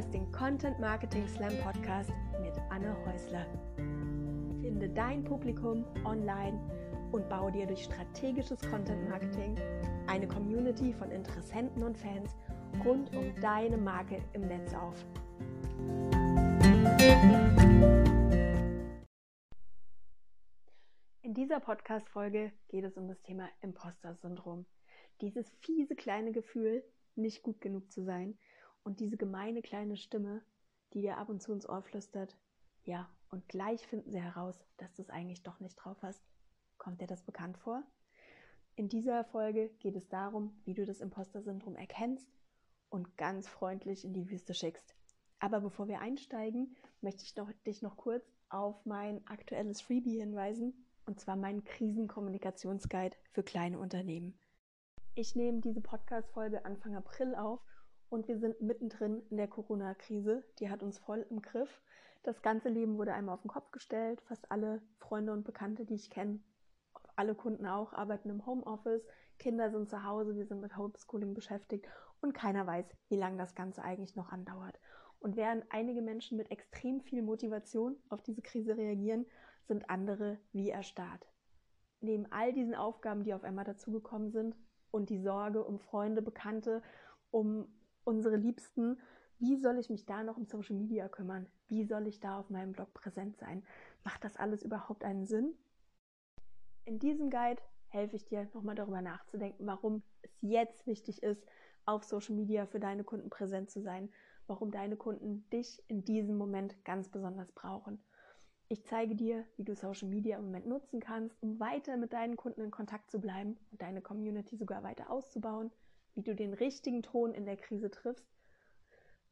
hörst den Content Marketing Slam Podcast mit Anne Häusler. Finde dein Publikum online und baue dir durch strategisches Content Marketing eine Community von Interessenten und Fans rund um deine Marke im Netz auf. In dieser Podcast-Folge geht es um das Thema Imposter-Syndrom. Dieses fiese kleine Gefühl, nicht gut genug zu sein und diese gemeine kleine Stimme, die dir ab und zu ins Ohr flüstert, ja, und gleich finden sie heraus, dass du es eigentlich doch nicht drauf hast. Kommt dir das bekannt vor? In dieser Folge geht es darum, wie du das Imposter-Syndrom erkennst und ganz freundlich in die Wüste schickst. Aber bevor wir einsteigen, möchte ich noch, dich noch kurz auf mein aktuelles Freebie hinweisen, und zwar meinen Krisenkommunikationsguide für kleine Unternehmen. Ich nehme diese Podcast-Folge Anfang April auf und wir sind mittendrin in der Corona-Krise. Die hat uns voll im Griff. Das ganze Leben wurde einmal auf den Kopf gestellt. Fast alle Freunde und Bekannte, die ich kenne, alle Kunden auch, arbeiten im Homeoffice. Kinder sind zu Hause, wir sind mit Homeschooling beschäftigt und keiner weiß, wie lange das Ganze eigentlich noch andauert. Und während einige Menschen mit extrem viel Motivation auf diese Krise reagieren, sind andere wie erstarrt. Neben all diesen Aufgaben, die auf einmal dazugekommen sind, und die Sorge um Freunde, Bekannte, um unsere Liebsten. Wie soll ich mich da noch um Social Media kümmern? Wie soll ich da auf meinem Blog präsent sein? Macht das alles überhaupt einen Sinn? In diesem Guide helfe ich dir nochmal darüber nachzudenken, warum es jetzt wichtig ist, auf Social Media für deine Kunden präsent zu sein, warum deine Kunden dich in diesem Moment ganz besonders brauchen. Ich zeige dir, wie du Social Media im Moment nutzen kannst, um weiter mit deinen Kunden in Kontakt zu bleiben und deine Community sogar weiter auszubauen, wie du den richtigen Ton in der Krise triffst,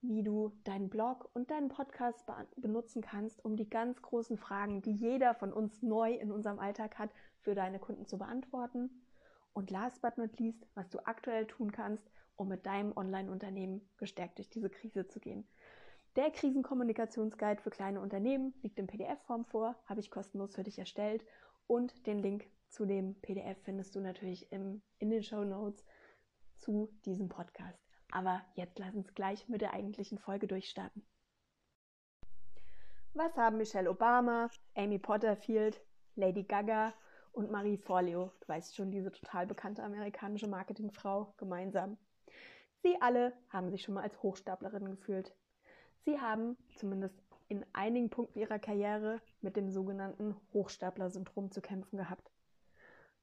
wie du deinen Blog und deinen Podcast benutzen kannst, um die ganz großen Fragen, die jeder von uns neu in unserem Alltag hat, für deine Kunden zu beantworten. Und last but not least, was du aktuell tun kannst, um mit deinem Online-Unternehmen gestärkt durch diese Krise zu gehen. Der Krisenkommunikationsguide für kleine Unternehmen liegt in PDF-Form vor, habe ich kostenlos für dich erstellt und den Link zu dem PDF findest du natürlich im, in den Show Notes zu diesem Podcast. Aber jetzt lass uns gleich mit der eigentlichen Folge durchstarten. Was haben Michelle Obama, Amy Potterfield, Lady Gaga und Marie Forleo, du weißt schon, diese total bekannte amerikanische Marketingfrau, gemeinsam? Sie alle haben sich schon mal als Hochstaplerinnen gefühlt. Sie haben zumindest in einigen Punkten ihrer Karriere mit dem sogenannten Hochstapler-Syndrom zu kämpfen gehabt.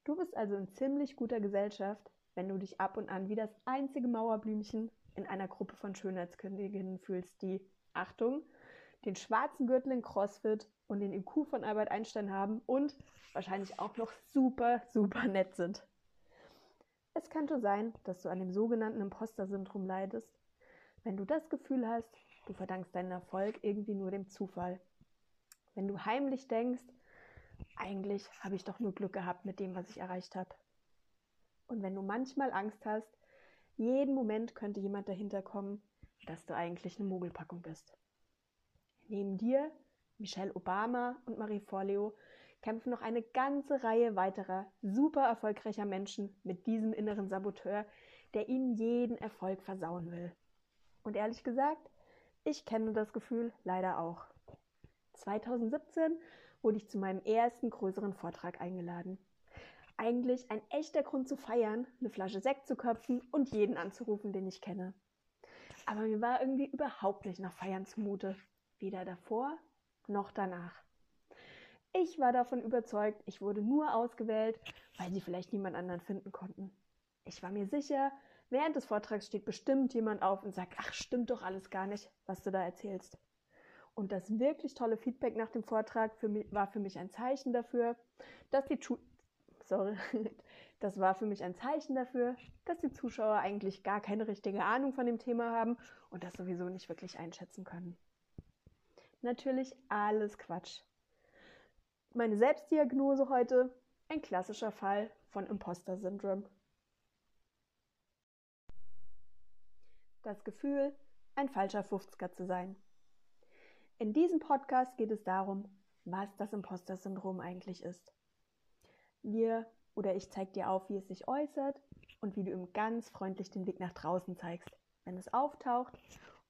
Du bist also in ziemlich guter Gesellschaft, wenn du dich ab und an wie das einzige Mauerblümchen in einer Gruppe von Schönheitsköniginnen fühlst, die, Achtung, den schwarzen Gürtel in CrossFit und den IQ von Albert Einstein haben und wahrscheinlich auch noch super, super nett sind. Es könnte sein, dass du an dem sogenannten Imposter-Syndrom leidest. Wenn du das Gefühl hast, du verdankst deinen Erfolg irgendwie nur dem Zufall. Wenn du heimlich denkst, eigentlich habe ich doch nur Glück gehabt mit dem, was ich erreicht habe. Und wenn du manchmal Angst hast, jeden Moment könnte jemand dahinter kommen, dass du eigentlich eine Mogelpackung bist. Neben dir, Michelle Obama und Marie Forleo kämpfen noch eine ganze Reihe weiterer super erfolgreicher Menschen mit diesem inneren Saboteur, der ihnen jeden Erfolg versauen will. Und ehrlich gesagt, ich kenne das Gefühl leider auch. 2017 wurde ich zu meinem ersten größeren Vortrag eingeladen eigentlich ein echter Grund zu feiern, eine Flasche Sekt zu köpfen und jeden anzurufen, den ich kenne. Aber mir war irgendwie überhaupt nicht nach Feiern zumute. Weder davor noch danach. Ich war davon überzeugt, ich wurde nur ausgewählt, weil sie vielleicht niemand anderen finden konnten. Ich war mir sicher, während des Vortrags steht bestimmt jemand auf und sagt, ach, stimmt doch alles gar nicht, was du da erzählst. Und das wirklich tolle Feedback nach dem Vortrag für mich, war für mich ein Zeichen dafür, dass die, sorry, das war für mich ein Zeichen dafür, dass die Zuschauer eigentlich gar keine richtige Ahnung von dem Thema haben und das sowieso nicht wirklich einschätzen können. Natürlich alles Quatsch. Meine Selbstdiagnose heute, ein klassischer Fall von Imposter-Syndrom. Das Gefühl, ein falscher 50er zu sein. In diesem Podcast geht es darum, was das Imposter-Syndrom eigentlich ist wir oder ich zeige dir auf, wie es sich äußert und wie du ihm ganz freundlich den Weg nach draußen zeigst, wenn es auftaucht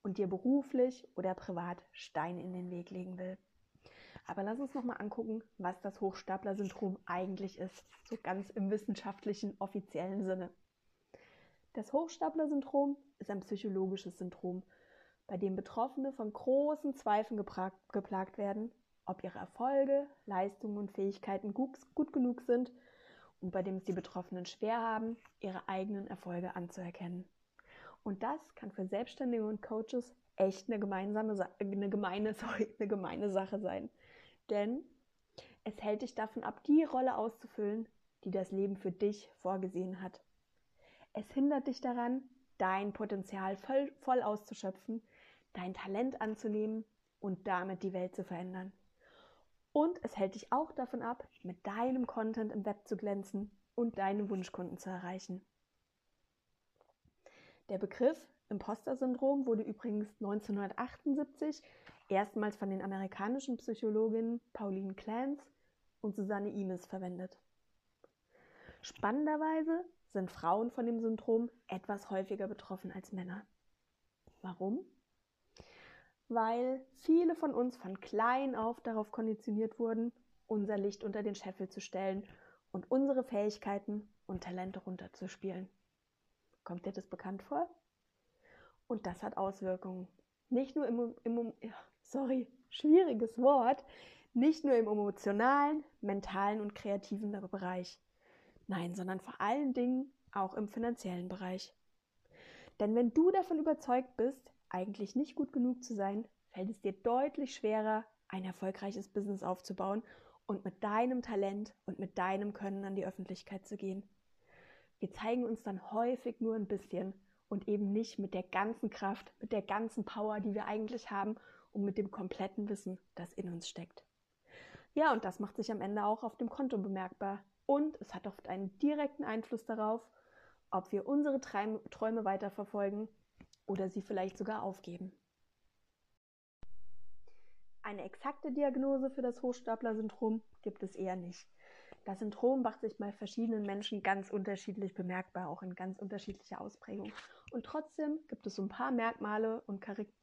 und dir beruflich oder privat Steine in den Weg legen will. Aber lass uns nochmal angucken, was das Hochstapler-Syndrom eigentlich ist, so ganz im wissenschaftlichen, offiziellen Sinne. Das Hochstapler-Syndrom ist ein psychologisches Syndrom, bei dem Betroffene von großen Zweifeln geplagt werden, ob ihre Erfolge, Leistungen und Fähigkeiten gut, gut genug sind und bei dem es die Betroffenen schwer haben, ihre eigenen Erfolge anzuerkennen. Und das kann für Selbstständige und Coaches echt eine, gemeinsame, eine, gemeine, sorry, eine gemeine Sache sein. Denn es hält dich davon ab, die Rolle auszufüllen, die das Leben für dich vorgesehen hat. Es hindert dich daran, dein Potenzial voll, voll auszuschöpfen, dein Talent anzunehmen und damit die Welt zu verändern. Und es hält dich auch davon ab, mit deinem Content im Web zu glänzen und deine Wunschkunden zu erreichen. Der Begriff Imposter-Syndrom wurde übrigens 1978 erstmals von den amerikanischen Psychologinnen Pauline Clance und Susanne Imes verwendet. Spannenderweise sind Frauen von dem Syndrom etwas häufiger betroffen als Männer. Warum? Weil viele von uns von klein auf darauf konditioniert wurden, unser Licht unter den Scheffel zu stellen und unsere Fähigkeiten und Talente runterzuspielen. Kommt dir das bekannt vor? Und das hat Auswirkungen. Nicht nur im, im sorry, schwieriges Wort, nicht nur im emotionalen, mentalen und kreativen Bereich. Nein, sondern vor allen Dingen auch im finanziellen Bereich. Denn wenn du davon überzeugt bist, eigentlich nicht gut genug zu sein, fällt es dir deutlich schwerer, ein erfolgreiches Business aufzubauen und mit deinem Talent und mit deinem Können an die Öffentlichkeit zu gehen. Wir zeigen uns dann häufig nur ein bisschen und eben nicht mit der ganzen Kraft, mit der ganzen Power, die wir eigentlich haben und mit dem kompletten Wissen, das in uns steckt. Ja, und das macht sich am Ende auch auf dem Konto bemerkbar. Und es hat oft einen direkten Einfluss darauf, ob wir unsere Träume weiterverfolgen oder sie vielleicht sogar aufgeben. Eine exakte Diagnose für das Hochstapler-Syndrom gibt es eher nicht. Das Syndrom macht sich bei verschiedenen Menschen ganz unterschiedlich bemerkbar, auch in ganz unterschiedlicher Ausprägung. Und trotzdem gibt es so ein paar Merkmale und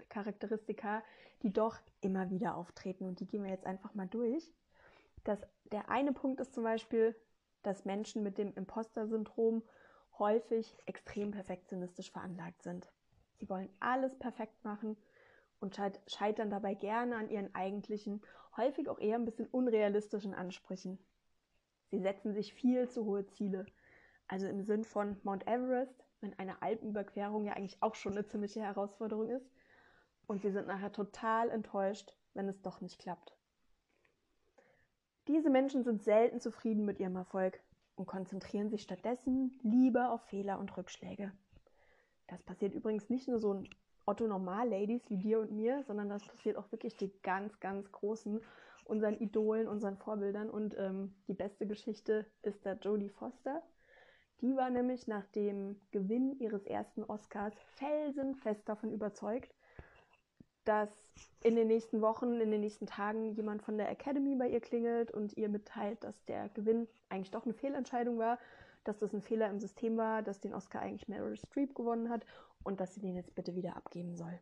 Charakteristika, die doch immer wieder auftreten. Und die gehen wir jetzt einfach mal durch. Das, der eine Punkt ist zum Beispiel, dass Menschen mit dem Imposter-Syndrom häufig extrem perfektionistisch veranlagt sind. Sie wollen alles perfekt machen und scheitern dabei gerne an ihren eigentlichen, häufig auch eher ein bisschen unrealistischen Ansprüchen. Sie setzen sich viel zu hohe Ziele. Also im Sinn von Mount Everest, wenn eine Alpenüberquerung ja eigentlich auch schon eine ziemliche Herausforderung ist. Und sie sind nachher total enttäuscht, wenn es doch nicht klappt. Diese Menschen sind selten zufrieden mit ihrem Erfolg und konzentrieren sich stattdessen lieber auf Fehler und Rückschläge. Das passiert übrigens nicht nur so Otto-Normal-Ladies wie dir und mir, sondern das passiert auch wirklich die ganz, ganz großen unseren Idolen, unseren Vorbildern. Und ähm, die beste Geschichte ist da Jodie Foster. Die war nämlich nach dem Gewinn ihres ersten Oscars felsenfest davon überzeugt, dass in den nächsten Wochen, in den nächsten Tagen jemand von der Academy bei ihr klingelt und ihr mitteilt, dass der Gewinn eigentlich doch eine Fehlentscheidung war, dass das ein Fehler im System war, dass den Oscar eigentlich Meryl Streep gewonnen hat und dass sie den jetzt bitte wieder abgeben soll.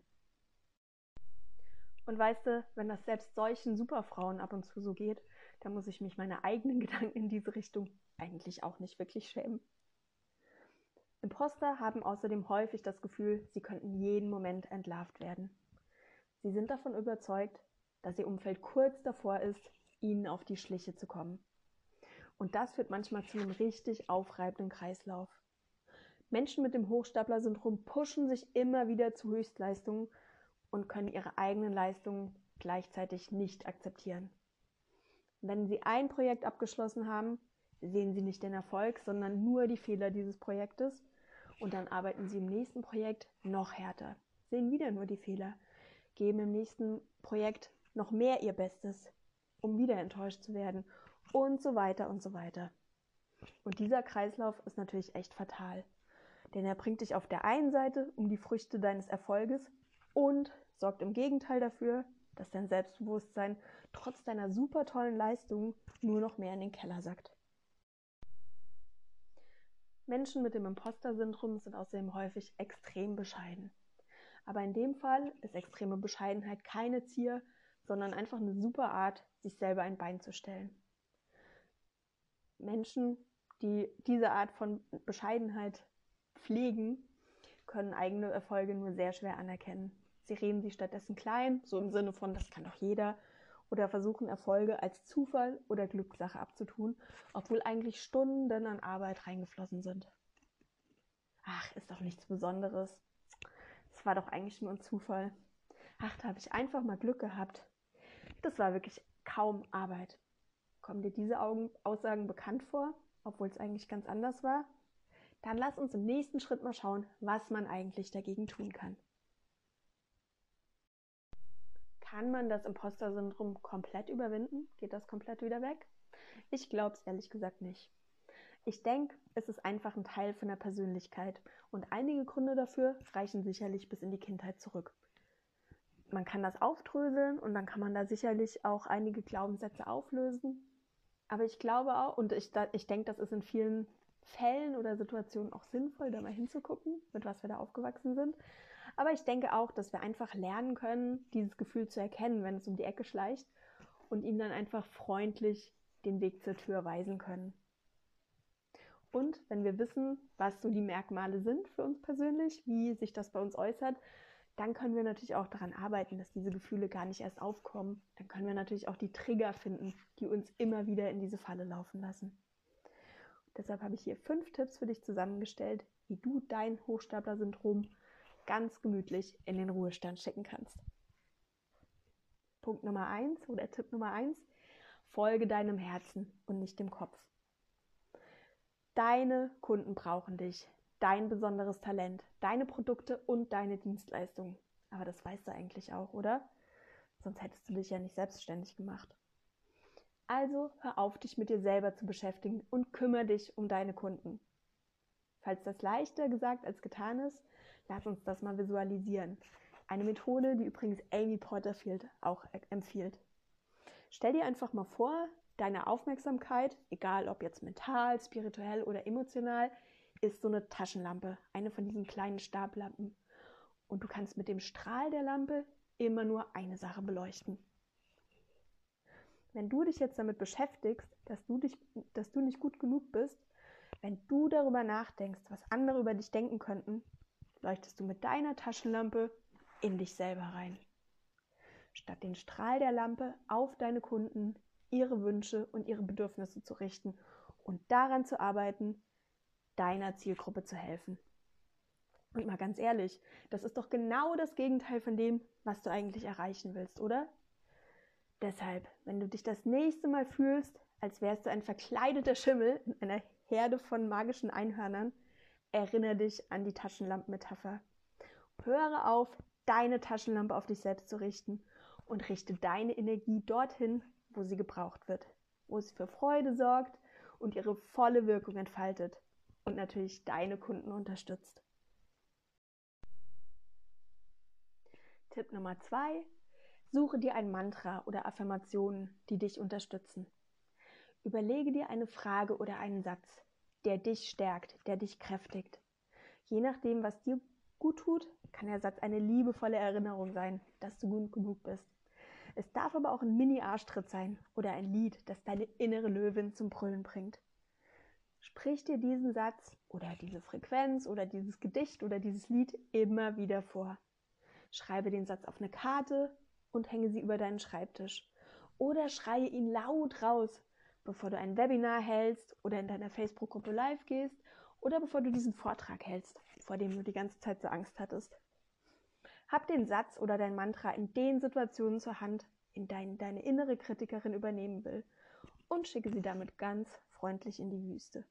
Und weißt du, wenn das selbst solchen Superfrauen ab und zu so geht, dann muss ich mich meine eigenen Gedanken in diese Richtung eigentlich auch nicht wirklich schämen. Imposter haben außerdem häufig das Gefühl, sie könnten jeden Moment entlarvt werden. Sie sind davon überzeugt, dass ihr Umfeld kurz davor ist, ihnen auf die Schliche zu kommen. Und das führt manchmal zu einem richtig aufreibenden Kreislauf. Menschen mit dem Hochstapler-Syndrom pushen sich immer wieder zu Höchstleistungen und können ihre eigenen Leistungen gleichzeitig nicht akzeptieren. Wenn sie ein Projekt abgeschlossen haben, sehen sie nicht den Erfolg, sondern nur die Fehler dieses Projektes und dann arbeiten sie im nächsten Projekt noch härter, sehen wieder nur die Fehler, geben im nächsten Projekt noch mehr ihr Bestes, um wieder enttäuscht zu werden und so weiter und so weiter. Und dieser Kreislauf ist natürlich echt fatal, denn er bringt dich auf der einen Seite um die Früchte deines Erfolges und sorgt im Gegenteil dafür, dass dein Selbstbewusstsein trotz deiner super tollen Leistung nur noch mehr in den Keller sackt. Menschen mit dem Imposter-Syndrom sind außerdem häufig extrem bescheiden. Aber in dem Fall ist extreme Bescheidenheit keine Zier, sondern einfach eine super Art, sich selber ein Bein zu stellen. Menschen, die diese Art von Bescheidenheit pflegen, können eigene Erfolge nur sehr schwer anerkennen. Sie reden sie stattdessen klein, so im Sinne von, das kann doch jeder, oder versuchen Erfolge als Zufall oder Glückssache abzutun, obwohl eigentlich Stunden an Arbeit reingeflossen sind. Ach, ist doch nichts Besonderes. War doch eigentlich nur ein Zufall. Ach, da habe ich einfach mal Glück gehabt. Das war wirklich kaum Arbeit. Kommen dir diese Aussagen bekannt vor, obwohl es eigentlich ganz anders war? Dann lass uns im nächsten Schritt mal schauen, was man eigentlich dagegen tun kann. Kann man das Imposter-Syndrom komplett überwinden? Geht das komplett wieder weg? Ich glaube es ehrlich gesagt nicht. Ich denke, es ist einfach ein Teil von der Persönlichkeit und einige Gründe dafür reichen sicherlich bis in die Kindheit zurück. Man kann das aufdröseln und dann kann man da sicherlich auch einige Glaubenssätze auflösen. Aber ich glaube auch, und ich, ich denke, das ist in vielen Fällen oder Situationen auch sinnvoll, da mal hinzugucken, mit was wir da aufgewachsen sind. Aber ich denke auch, dass wir einfach lernen können, dieses Gefühl zu erkennen, wenn es um die Ecke schleicht und ihm dann einfach freundlich den Weg zur Tür weisen können. Und wenn wir wissen, was so die Merkmale sind für uns persönlich, wie sich das bei uns äußert, dann können wir natürlich auch daran arbeiten, dass diese Gefühle gar nicht erst aufkommen. Dann können wir natürlich auch die Trigger finden, die uns immer wieder in diese Falle laufen lassen. Deshalb habe ich hier fünf Tipps für dich zusammengestellt, wie du dein Hochstapler-Syndrom ganz gemütlich in den Ruhestand schicken kannst. Punkt Nummer eins oder Tipp Nummer eins: folge deinem Herzen und nicht dem Kopf. Deine Kunden brauchen dich, dein besonderes Talent, deine Produkte und deine Dienstleistungen. Aber das weißt du eigentlich auch, oder? Sonst hättest du dich ja nicht selbstständig gemacht. Also hör auf, dich mit dir selber zu beschäftigen und kümmere dich um deine Kunden. Falls das leichter gesagt als getan ist, Lass uns das mal visualisieren. Eine Methode, die übrigens Amy Porterfield auch empfiehlt. Stell dir einfach mal vor, deine Aufmerksamkeit, egal ob jetzt mental, spirituell oder emotional, ist so eine Taschenlampe, eine von diesen kleinen Stablampen. Und du kannst mit dem Strahl der Lampe immer nur eine Sache beleuchten. Wenn du dich jetzt damit beschäftigst, dass du, dich, dass du nicht gut genug bist, wenn du darüber nachdenkst, was andere über dich denken könnten, leuchtest du mit deiner Taschenlampe in dich selber rein. Statt den Strahl der Lampe auf deine Kunden, ihre Wünsche und ihre Bedürfnisse zu richten und daran zu arbeiten, deiner Zielgruppe zu helfen. Und mal ganz ehrlich, das ist doch genau das Gegenteil von dem, was du eigentlich erreichen willst, oder? Deshalb, wenn du dich das nächste Mal fühlst, als wärst du ein verkleideter Schimmel in einer Herde von magischen Einhörnern, Erinnere dich an die Taschenlampenmetapher. Höre auf, deine Taschenlampe auf dich selbst zu richten und richte deine Energie dorthin, wo sie gebraucht wird, wo sie für Freude sorgt und ihre volle Wirkung entfaltet und natürlich deine Kunden unterstützt. Tipp Nummer zwei: Suche dir ein Mantra oder Affirmationen, die dich unterstützen. Überlege dir eine Frage oder einen Satz, der dich stärkt, der dich kräftigt. Je nachdem, was dir gut tut, kann der Satz eine liebevolle Erinnerung sein, dass du gut genug bist. Es darf aber auch ein Mini-Arschtritt sein oder ein Lied, das deine innere Löwin zum Brüllen bringt. Sprich dir diesen Satz oder diese Frequenz oder dieses Gedicht oder dieses Lied immer wieder vor. Schreibe den Satz auf eine Karte und hänge sie über deinen Schreibtisch. Oder schreie ihn laut raus, bevor du ein Webinar hältst oder in deiner Facebook-Gruppe live gehst oder bevor du diesen Vortrag hältst, vor dem du die ganze Zeit so Angst hattest. Hab den Satz oder dein Mantra in den Situationen zur Hand, in denen deine innere Kritikerin übernehmen will und schicke sie damit ganz freundlich in die Wüste.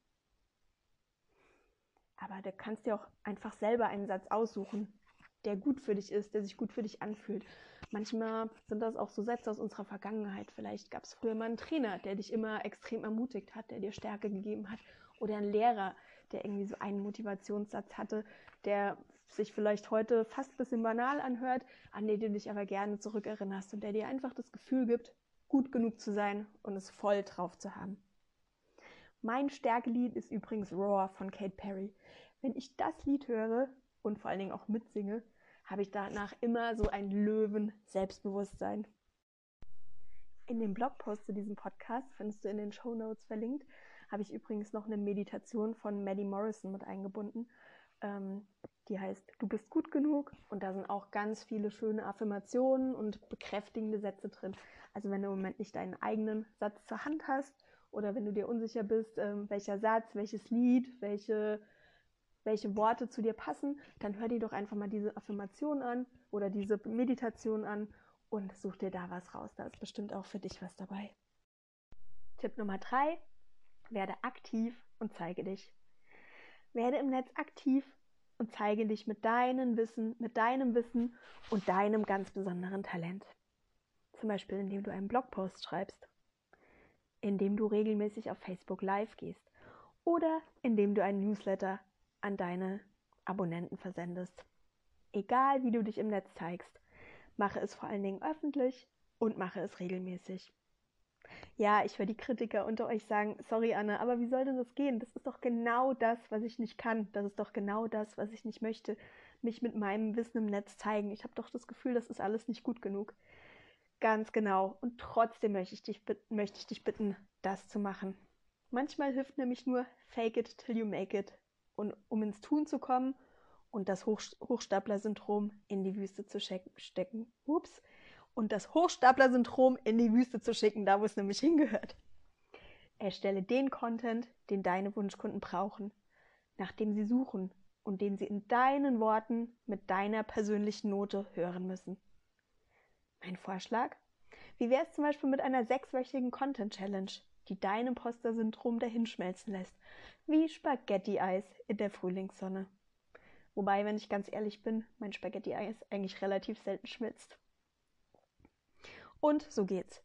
Aber du kannst dir auch einfach selber einen Satz aussuchen, der gut für dich ist, der sich gut für dich anfühlt. Manchmal sind das auch so Sätze aus unserer Vergangenheit. Vielleicht gab es früher mal einen Trainer, der dich immer extrem ermutigt hat, der dir Stärke gegeben hat. Oder einen Lehrer, der irgendwie so einen Motivationssatz hatte, der sich vielleicht heute fast ein bisschen banal anhört, an den du dich aber gerne zurückerinnerst und der dir einfach das Gefühl gibt, gut genug zu sein und es voll drauf zu haben. Mein Stärkelied ist übrigens Roar von Kate Perry. Wenn ich das Lied höre und vor allen Dingen auch mitsinge, habe ich danach immer so ein Löwen-Selbstbewusstsein. In dem Blogpost zu diesem Podcast findest du in den Show Notes verlinkt, habe ich übrigens noch eine Meditation von Maddie Morrison mit eingebunden. Ähm, die heißt Du bist gut genug und da sind auch ganz viele schöne Affirmationen und bekräftigende Sätze drin. Also wenn du im Moment nicht deinen eigenen Satz zur Hand hast oder wenn du dir unsicher bist, ähm, welcher Satz, welches Lied, welche, welche Worte zu dir passen, dann hör dir doch einfach mal diese Affirmation an oder diese Meditation an und such dir da was raus. Da ist bestimmt auch für dich was dabei. Tipp Nummer drei, werde aktiv und zeige dich. Werde im Netz aktiv und zeige dich mit deinem Wissen, mit deinem Wissen und deinem ganz besonderen Talent. Zum Beispiel, indem du einen Blogpost schreibst, indem du regelmäßig auf Facebook Live gehst oder indem du einen Newsletter an deine Abonnenten versendest. Egal, wie du dich im Netz zeigst, mache es vor allen Dingen öffentlich und mache es regelmäßig. Ja, ich höre die Kritiker unter euch sagen, sorry Anne, aber wie soll denn das gehen? Das ist doch genau das, was ich nicht kann. Das ist doch genau das, was ich nicht möchte. Mich mit meinem Wissen im Netz zeigen. Ich habe doch das Gefühl, das ist alles nicht gut genug. Ganz genau. Und trotzdem möchte ich dich, möchte ich dich bitten, das zu machen. Manchmal hilft nämlich nur Fake it till you make it. Und um ins Tun zu kommen und das Hoch Hochstapler-Syndrom in die Wüste zu stecken. Ups. Und das Hochstapler-Syndrom in die Wüste zu schicken, da wo es nämlich hingehört. Erstelle den Content, den deine Wunschkunden brauchen, nach dem sie suchen und den sie in deinen Worten mit deiner persönlichen Note hören müssen. Mein Vorschlag? Wie wäre es zum Beispiel mit einer sechswöchigen Content-Challenge, die dein Imposter-Syndrom dahinschmelzen lässt, wie Spaghetti-Eis in der Frühlingssonne? Wobei, wenn ich ganz ehrlich bin, mein Spaghetti-Eis eigentlich relativ selten schmilzt. Und so geht's.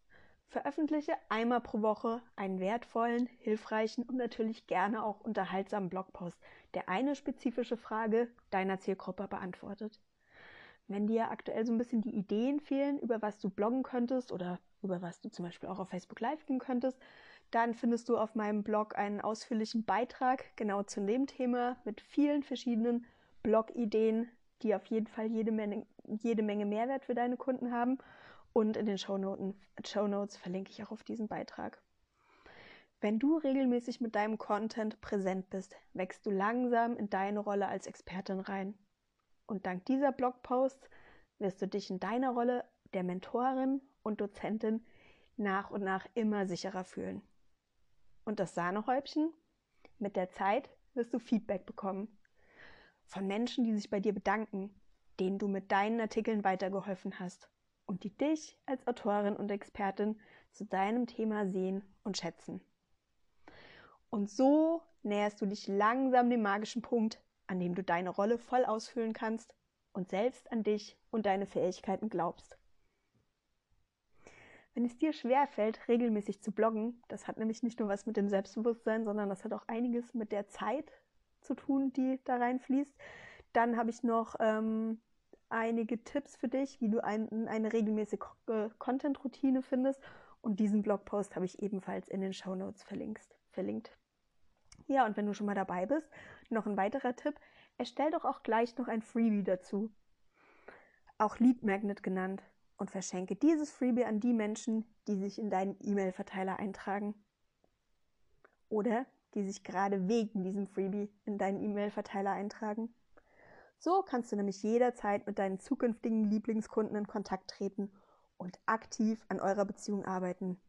Veröffentliche einmal pro Woche einen wertvollen, hilfreichen und natürlich gerne auch unterhaltsamen Blogpost, der eine spezifische Frage deiner Zielgruppe beantwortet. Wenn dir aktuell so ein bisschen die Ideen fehlen, über was du bloggen könntest oder über was du zum Beispiel auch auf Facebook Live gehen könntest, dann findest du auf meinem Blog einen ausführlichen Beitrag genau zu dem Thema mit vielen verschiedenen Blog-Ideen, die auf jeden Fall jede Menge, jede Menge Mehrwert für deine Kunden haben. Und in den Show Notes verlinke ich auch auf diesen Beitrag. Wenn du regelmäßig mit deinem Content präsent bist, wächst du langsam in deine Rolle als Expertin rein. Und dank dieser Blogposts wirst du dich in deiner Rolle der Mentorin und Dozentin nach und nach immer sicherer fühlen. Und das Sahnehäubchen? Mit der Zeit wirst du Feedback bekommen von Menschen, die sich bei dir bedanken, denen du mit deinen Artikeln weitergeholfen hast und die dich als Autorin und Expertin zu deinem Thema sehen und schätzen. Und so näherst du dich langsam dem magischen Punkt, an dem du deine Rolle voll ausfüllen kannst und selbst an dich und deine Fähigkeiten glaubst. Wenn es dir schwerfällt, regelmäßig zu bloggen, das hat nämlich nicht nur was mit dem Selbstbewusstsein, sondern das hat auch einiges mit der Zeit zu tun, die da reinfließt. Dann habe ich noch ähm, einige Tipps für dich, wie du ein, eine regelmäßige äh, Content-Routine findest. Und diesen Blogpost habe ich ebenfalls in den Show Notes verlinkt. Ja, und wenn du schon mal dabei bist, noch ein weiterer Tipp, erstell doch auch gleich noch ein Freebie dazu. Auch Lead Magnet genannt. Und verschenke dieses Freebie an die Menschen, die sich in deinen E-Mail-Verteiler eintragen. Oder die sich gerade wegen diesem Freebie in deinen E-Mail-Verteiler eintragen. So kannst du nämlich jederzeit mit deinen zukünftigen Lieblingskunden in Kontakt treten und aktiv an eurer Beziehung arbeiten.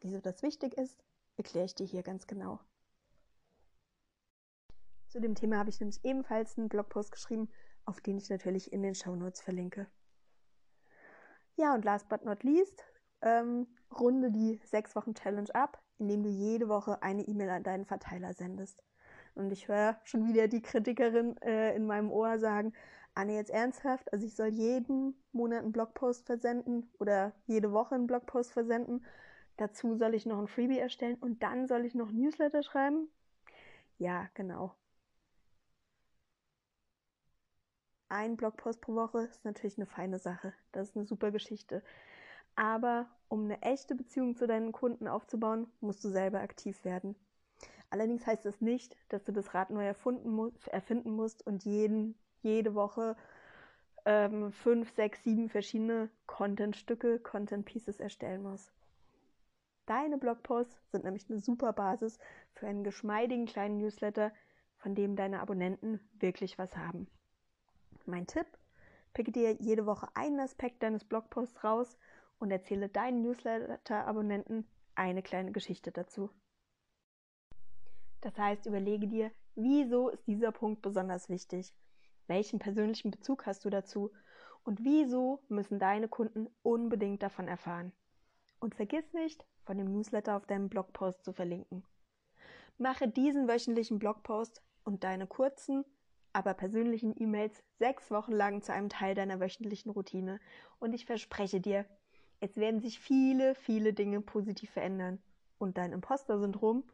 Wieso das wichtig ist, erkläre ich dir hier ganz genau. Zu dem Thema habe ich nämlich ebenfalls einen Blogpost geschrieben, auf den ich natürlich in den Show Notes verlinke. Ja, und last but not least, ähm, runde die sechs Wochen Challenge ab indem du jede Woche eine E-Mail an deinen Verteiler sendest. Und ich höre schon wieder die Kritikerin äh, in meinem Ohr sagen, Anne, jetzt ernsthaft, also ich soll jeden Monat einen Blogpost versenden oder jede Woche einen Blogpost versenden. Dazu soll ich noch ein Freebie erstellen und dann soll ich noch Newsletter schreiben? Ja, genau. Ein Blogpost pro Woche ist natürlich eine feine Sache. Das ist eine super Geschichte. Aber um eine echte Beziehung zu deinen Kunden aufzubauen, musst du selber aktiv werden. Allerdings heißt das nicht, dass du das Rad neu erfinden musst und jeden, jede Woche ähm, fünf, sechs, sieben verschiedene Content-Stücke, Content-Pieces erstellen muss. Deine Blogposts sind nämlich eine super Basis für einen geschmeidigen kleinen Newsletter, von dem deine Abonnenten wirklich was haben. Mein Tipp, picke dir jede Woche einen Aspekt deines Blogposts raus und erzähle deinen Newsletter-Abonnenten eine kleine Geschichte dazu. Das heißt, überlege dir, wieso ist dieser Punkt besonders wichtig? Welchen persönlichen Bezug hast du dazu? Und wieso müssen deine Kunden unbedingt davon erfahren? Und vergiss nicht, von dem Newsletter auf deinem Blogpost zu verlinken. Mache diesen wöchentlichen Blogpost und deine kurzen, aber persönlichen E-Mails sechs Wochen lang zu einem Teil deiner wöchentlichen Routine. Und ich verspreche dir, es werden sich viele, viele Dinge positiv verändern. Und dein Imposter-Syndrom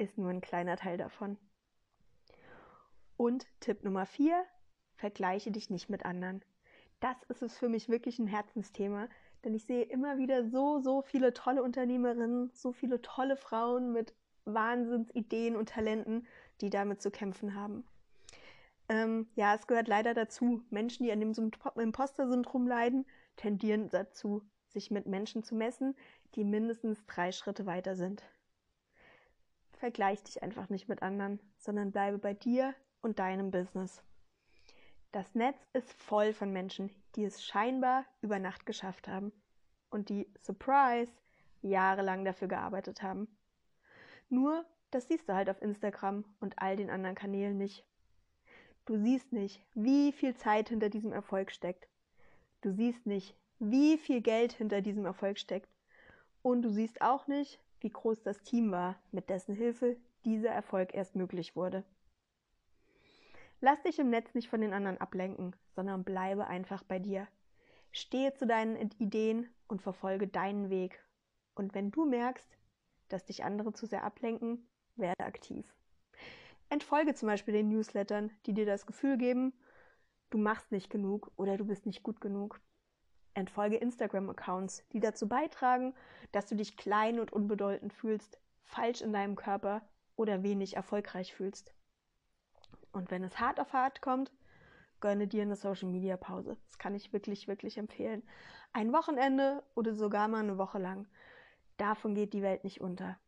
ist nur ein kleiner Teil davon. Und Tipp Nummer vier, vergleiche dich nicht mit anderen. Das ist es für mich wirklich ein Herzensthema, denn ich sehe immer wieder so, so viele tolle Unternehmerinnen, so viele tolle Frauen mit Wahnsinnsideen und Talenten, die damit zu kämpfen haben. Ähm, ja, es gehört leider dazu. Menschen, die an dem Imposter-Syndrom leiden, tendieren dazu, sich mit Menschen zu messen, die mindestens drei Schritte weiter sind. Vergleich dich einfach nicht mit anderen, sondern bleibe bei dir und deinem Business. Das Netz ist voll von Menschen, die es scheinbar über Nacht geschafft haben und die, surprise, jahrelang dafür gearbeitet haben. Nur, das siehst du halt auf Instagram und all den anderen Kanälen nicht. Du siehst nicht, wie viel Zeit hinter diesem Erfolg steckt. Du siehst nicht, wie viel Geld hinter diesem Erfolg steckt. Und du siehst auch nicht, wie groß das Team war, mit dessen Hilfe dieser Erfolg erst möglich wurde. Lass dich im Netz nicht von den anderen ablenken, sondern bleibe einfach bei dir. Stehe zu deinen Ideen und verfolge deinen Weg. Und wenn du merkst, dass dich andere zu sehr ablenken, werde aktiv. Entfolge zum Beispiel den Newslettern, die dir das Gefühl geben, du machst nicht genug oder du bist nicht gut genug. Entfolge Instagram-Accounts, die dazu beitragen, dass du dich klein und unbedeutend fühlst, falsch in deinem Körper oder wenig erfolgreich fühlst. Und wenn es hart auf hart kommt, gönne dir eine Social Media Pause. Das kann ich wirklich, wirklich empfehlen. Ein Wochenende oder sogar mal eine Woche lang. Davon geht die Welt nicht unter.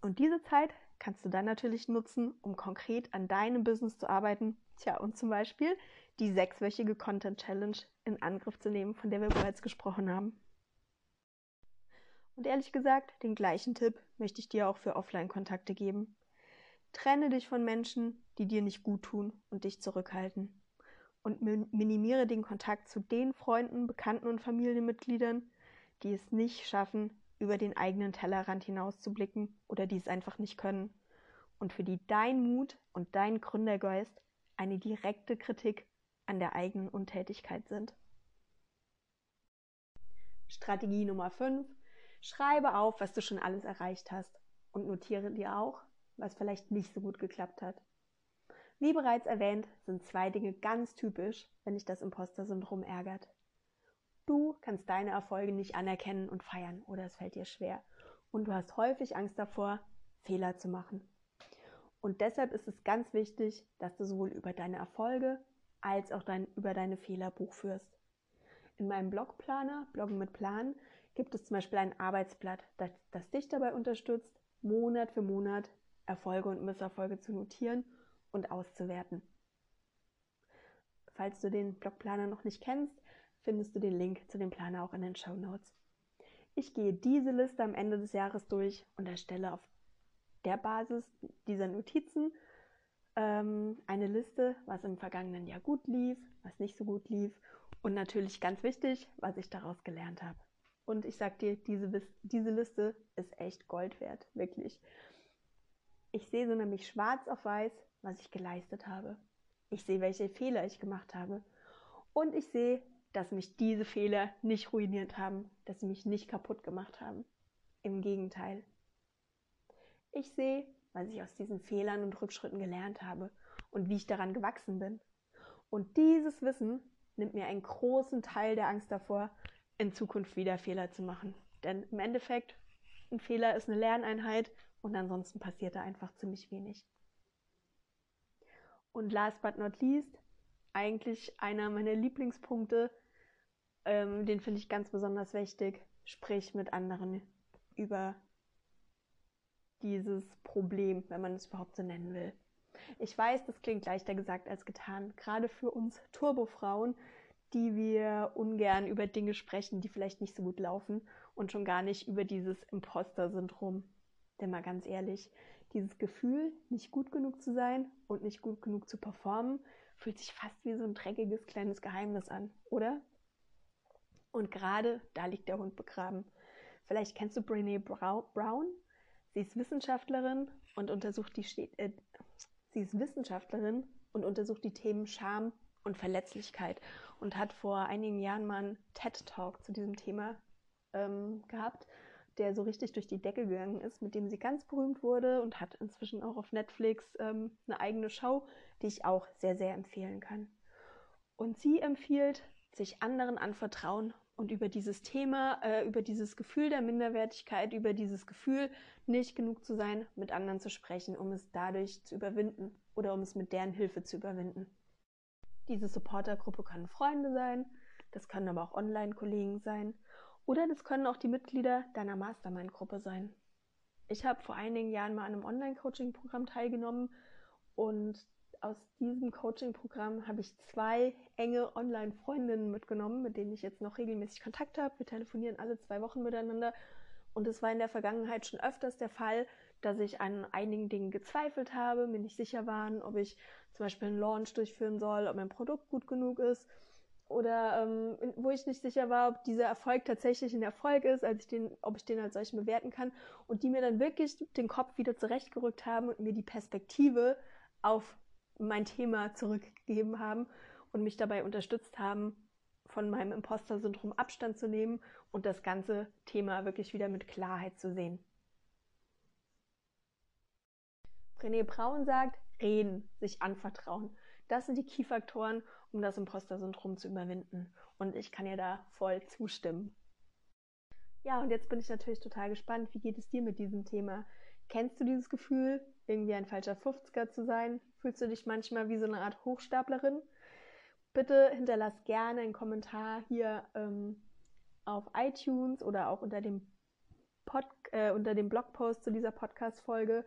Und diese Zeit kannst du dann natürlich nutzen, um konkret an deinem Business zu arbeiten. Tja, und zum Beispiel die sechswöchige Content Challenge in Angriff zu nehmen, von der wir bereits gesprochen haben. Und ehrlich gesagt, den gleichen Tipp möchte ich dir auch für Offline-Kontakte geben. Trenne dich von Menschen, die dir nicht gut tun und dich zurückhalten. Und minimiere den Kontakt zu den Freunden, Bekannten und Familienmitgliedern, die es nicht schaffen, über den eigenen Tellerrand hinauszublicken oder die es einfach nicht können. Und für die dein Mut und dein Gründergeist eine direkte Kritik an der eigenen Untätigkeit sind. Strategie Nummer 5. Schreibe auf, was du schon alles erreicht hast und notiere dir auch, was vielleicht nicht so gut geklappt hat. Wie bereits erwähnt, sind zwei Dinge ganz typisch, wenn dich das Imposter-Syndrom ärgert. Du kannst deine Erfolge nicht anerkennen und feiern oder es fällt dir schwer. Und du hast häufig Angst davor, Fehler zu machen. Und deshalb ist es ganz wichtig, dass du sowohl über deine Erfolge als auch dein, über deine Fehler Buch führst. In meinem Blogplaner, Bloggen mit Plan, gibt es zum Beispiel ein Arbeitsblatt, das, das dich dabei unterstützt, Monat für Monat Erfolge und Misserfolge zu notieren und auszuwerten. Falls du den Blogplaner noch nicht kennst, findest du den Link zu dem Planer auch in den Show Notes. Ich gehe diese Liste am Ende des Jahres durch und erstelle auf der Basis dieser Notizen ähm, eine Liste, was im vergangenen Jahr gut lief, was nicht so gut lief und natürlich ganz wichtig, was ich daraus gelernt habe. Und ich sag dir, diese, diese Liste ist echt Gold wert, wirklich. Ich sehe so nämlich schwarz auf weiß, was ich geleistet habe. Ich sehe, welche Fehler ich gemacht habe. Und ich sehe, dass mich diese Fehler nicht ruiniert haben, dass sie mich nicht kaputt gemacht haben. Im Gegenteil. Ich sehe, was ich aus diesen Fehlern und Rückschritten gelernt habe und wie ich daran gewachsen bin. Und dieses Wissen nimmt mir einen großen Teil der Angst davor, in Zukunft wieder Fehler zu machen. Denn im Endeffekt, ein Fehler ist eine Lerneinheit und ansonsten passiert da einfach ziemlich wenig. Und last but not least, eigentlich einer meiner Lieblingspunkte. Ähm, den finde ich ganz besonders wichtig. Sprich mit anderen über dieses Problem, wenn man es überhaupt so nennen will. Ich weiß, das klingt leichter gesagt als getan, gerade für uns Turbofrauen, die wir ungern über Dinge sprechen, die vielleicht nicht so gut laufen und schon gar nicht über dieses Imposter-Syndrom. Denn mal ganz ehrlich, dieses Gefühl, nicht gut genug zu sein und nicht gut genug zu performen, fühlt sich fast wie so ein dreckiges kleines Geheimnis an, oder? Und gerade da liegt der Hund begraben. Vielleicht kennst du Brene Brown. Sie ist Wissenschaftlerin und untersucht die äh, sie ist Wissenschaftlerin und untersucht die Themen Scham und Verletzlichkeit und hat vor einigen Jahren mal einen TED Talk zu diesem Thema ähm, gehabt der so richtig durch die Decke gegangen ist, mit dem sie ganz berühmt wurde und hat inzwischen auch auf Netflix ähm, eine eigene Show, die ich auch sehr, sehr empfehlen kann. Und sie empfiehlt, sich anderen anvertrauen und über dieses Thema, äh, über dieses Gefühl der Minderwertigkeit, über dieses Gefühl, nicht genug zu sein, mit anderen zu sprechen, um es dadurch zu überwinden oder um es mit deren Hilfe zu überwinden. Diese Supportergruppe können Freunde sein, das können aber auch Online-Kollegen sein oder das können auch die Mitglieder deiner Mastermind-Gruppe sein. Ich habe vor einigen Jahren mal an einem Online-Coaching-Programm teilgenommen und aus diesem Coaching-Programm habe ich zwei enge Online-Freundinnen mitgenommen, mit denen ich jetzt noch regelmäßig Kontakt habe. Wir telefonieren alle zwei Wochen miteinander. Und es war in der Vergangenheit schon öfters der Fall, dass ich an einigen Dingen gezweifelt habe, mir nicht sicher waren, ob ich zum Beispiel einen Launch durchführen soll, ob mein Produkt gut genug ist oder ähm, wo ich nicht sicher war, ob dieser Erfolg tatsächlich ein Erfolg ist, als ich den, ob ich den als solchen bewerten kann und die mir dann wirklich den Kopf wieder zurechtgerückt haben und mir die Perspektive auf mein Thema zurückgegeben haben und mich dabei unterstützt haben, von meinem Imposter-Syndrom Abstand zu nehmen und das ganze Thema wirklich wieder mit Klarheit zu sehen. Brené Braun sagt, reden, sich anvertrauen. Das sind die Key-Faktoren, um das Imposter-Syndrom zu überwinden. Und ich kann ihr da voll zustimmen. Ja, und jetzt bin ich natürlich total gespannt, wie geht es dir mit diesem Thema? Kennst du dieses Gefühl, irgendwie ein falscher 50er zu sein? Fühlst du dich manchmal wie so eine Art Hochstaplerin? Bitte hinterlass gerne einen Kommentar hier ähm, auf iTunes oder auch unter dem, Pod, äh, unter dem Blogpost zu dieser Podcast-Folge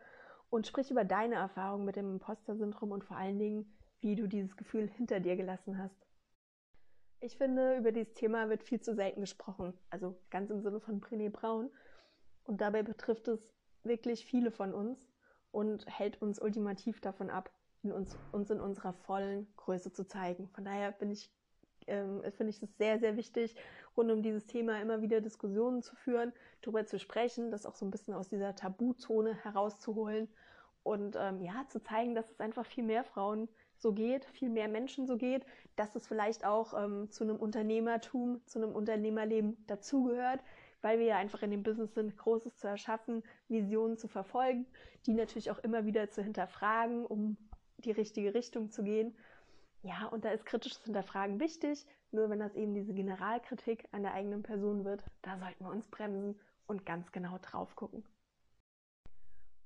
und sprich über deine Erfahrungen mit dem Imposter-Syndrom und vor allen Dingen, wie du dieses Gefühl hinter dir gelassen hast. Ich finde, über dieses Thema wird viel zu selten gesprochen, also ganz im Sinne von Brené Braun. Und dabei betrifft es wirklich viele von uns und hält uns ultimativ davon ab, in uns, uns in unserer vollen Größe zu zeigen. Von daher bin ich, ähm, finde ich es sehr, sehr wichtig, rund um dieses Thema immer wieder Diskussionen zu führen, darüber zu sprechen, das auch so ein bisschen aus dieser Tabuzone herauszuholen und ähm, ja, zu zeigen, dass es einfach viel mehr Frauen so geht, viel mehr Menschen so geht, dass es vielleicht auch ähm, zu einem Unternehmertum, zu einem Unternehmerleben dazugehört, weil wir ja einfach in dem Business sind, Großes zu erschaffen, Visionen zu verfolgen, die natürlich auch immer wieder zu hinterfragen, um die richtige Richtung zu gehen. Ja, und da ist kritisches Hinterfragen wichtig, nur wenn das eben diese Generalkritik an der eigenen Person wird, da sollten wir uns bremsen und ganz genau drauf gucken.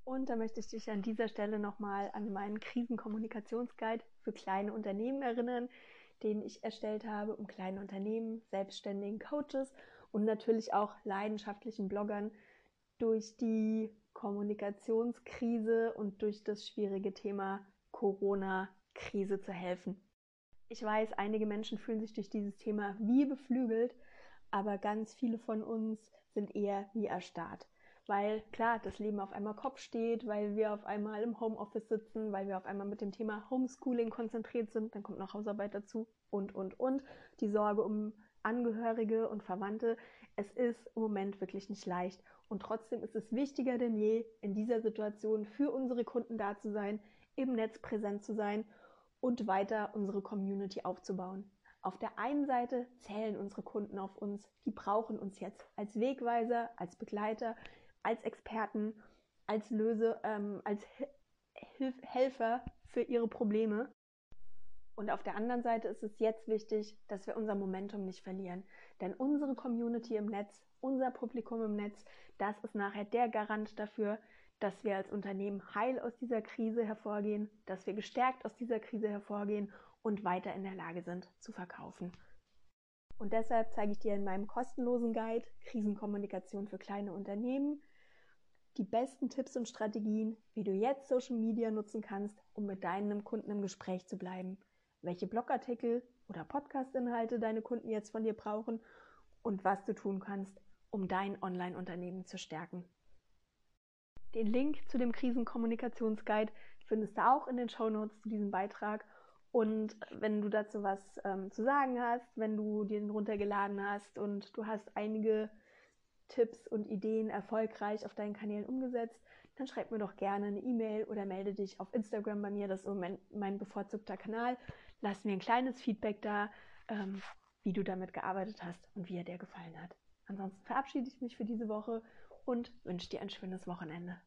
Und da möchte ich dich an dieser Stelle nochmal an meinen Krisenkommunikationsguide für kleine Unternehmen erinnern, den ich erstellt habe, um kleine Unternehmen, selbstständigen Coaches und natürlich auch leidenschaftlichen Bloggern durch die Kommunikationskrise und durch das schwierige Thema Corona-Krise zu helfen. Ich weiß, einige Menschen fühlen sich durch dieses Thema wie beflügelt, aber ganz viele von uns sind eher wie erstarrt weil klar, das Leben auf einmal Kopf steht, weil wir auf einmal im Homeoffice sitzen, weil wir auf einmal mit dem Thema Homeschooling konzentriert sind, dann kommt noch Hausarbeit dazu und, und, und. Die Sorge um Angehörige und Verwandte. Es ist im Moment wirklich nicht leicht und trotzdem ist es wichtiger denn je, in dieser Situation für unsere Kunden da zu sein, im Netz präsent zu sein und weiter unsere Community aufzubauen. Auf der einen Seite zählen unsere Kunden auf uns, die brauchen uns jetzt als Wegweiser, als Begleiter, als Experten, als Löse, ähm, als Hilf Helfer für ihre Probleme. Und auf der anderen Seite ist es jetzt wichtig, dass wir unser Momentum nicht verlieren. Denn unsere Community im Netz, unser Publikum im Netz, das ist nachher der Garant dafür, dass wir als Unternehmen heil aus dieser Krise hervorgehen, dass wir gestärkt aus dieser Krise hervorgehen und weiter in der Lage sind zu verkaufen. Und deshalb zeige ich dir in meinem kostenlosen Guide Krisenkommunikation für kleine Unternehmen die besten Tipps und Strategien, wie du jetzt Social Media nutzen kannst, um mit deinem Kunden im Gespräch zu bleiben, welche Blogartikel oder Podcast-Inhalte deine Kunden jetzt von dir brauchen und was du tun kannst, um dein Online-Unternehmen zu stärken. Den Link zu dem Krisenkommunikationsguide findest du auch in den Show Notes zu diesem Beitrag und wenn du dazu was ähm, zu sagen hast, wenn du den runtergeladen hast und du hast einige Tipps und Ideen erfolgreich auf deinen Kanälen umgesetzt, dann schreib mir doch gerne eine E-Mail oder melde dich auf Instagram bei mir. Das ist so mein, mein bevorzugter Kanal. Lass mir ein kleines Feedback da, ähm, wie du damit gearbeitet hast und wie er dir gefallen hat. Ansonsten verabschiede ich mich für diese Woche und wünsche dir ein schönes Wochenende.